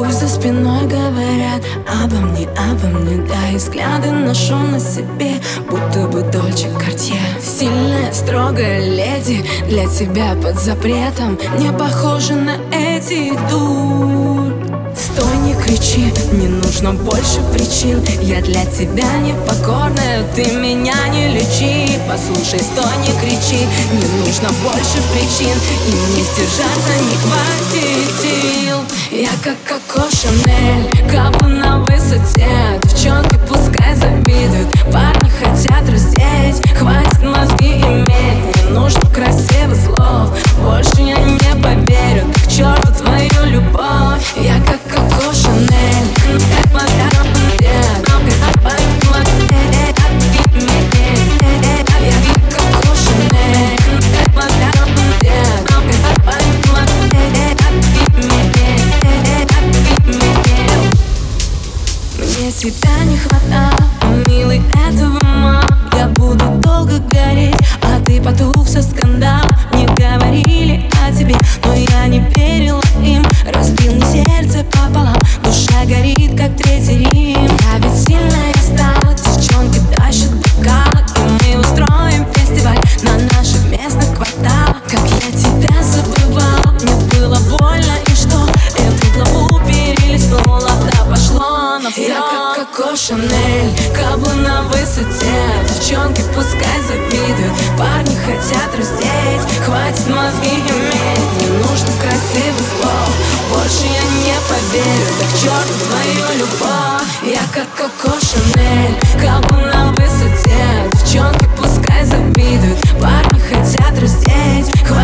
Пусть за спиной говорят обо мне, обо мне. Да, и взгляды ношу на себе, будто бы Дольче Картье Сильная, строгая леди, для тебя под запретом. Не похожа на эти дур кричи, не нужно больше причин. Я для тебя непокорная, ты меня не лечи. Послушай, стой, не кричи, не нужно больше причин. И мне сдержаться не хватит. Сил Я как Коко Шанель, каплю на высоте. Девчонки пускай завидуют, тебя не хватало, милый, этого мало Я буду долго гореть, а ты потух все скандал Не говорили о тебе, но я не верила им. Разбил Шанель, каблу на высоте. Девчонки пускай завидуют, парни хотят раздеть. Хватит мозги иметь, не нужно красивых слов. Больше я не поверю, да к черту твою любовь Я как Коко Шанель, каблу на высоте. Девчонки пускай завидуют, парни хотят раздеть. Хватит